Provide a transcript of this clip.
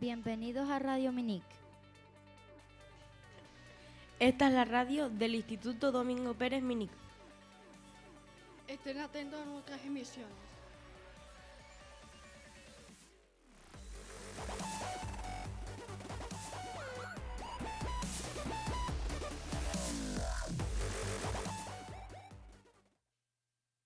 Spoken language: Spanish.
Bienvenidos a Radio Minic. Esta es la radio del Instituto Domingo Pérez Minic. Estén atentos a nuestras emisiones.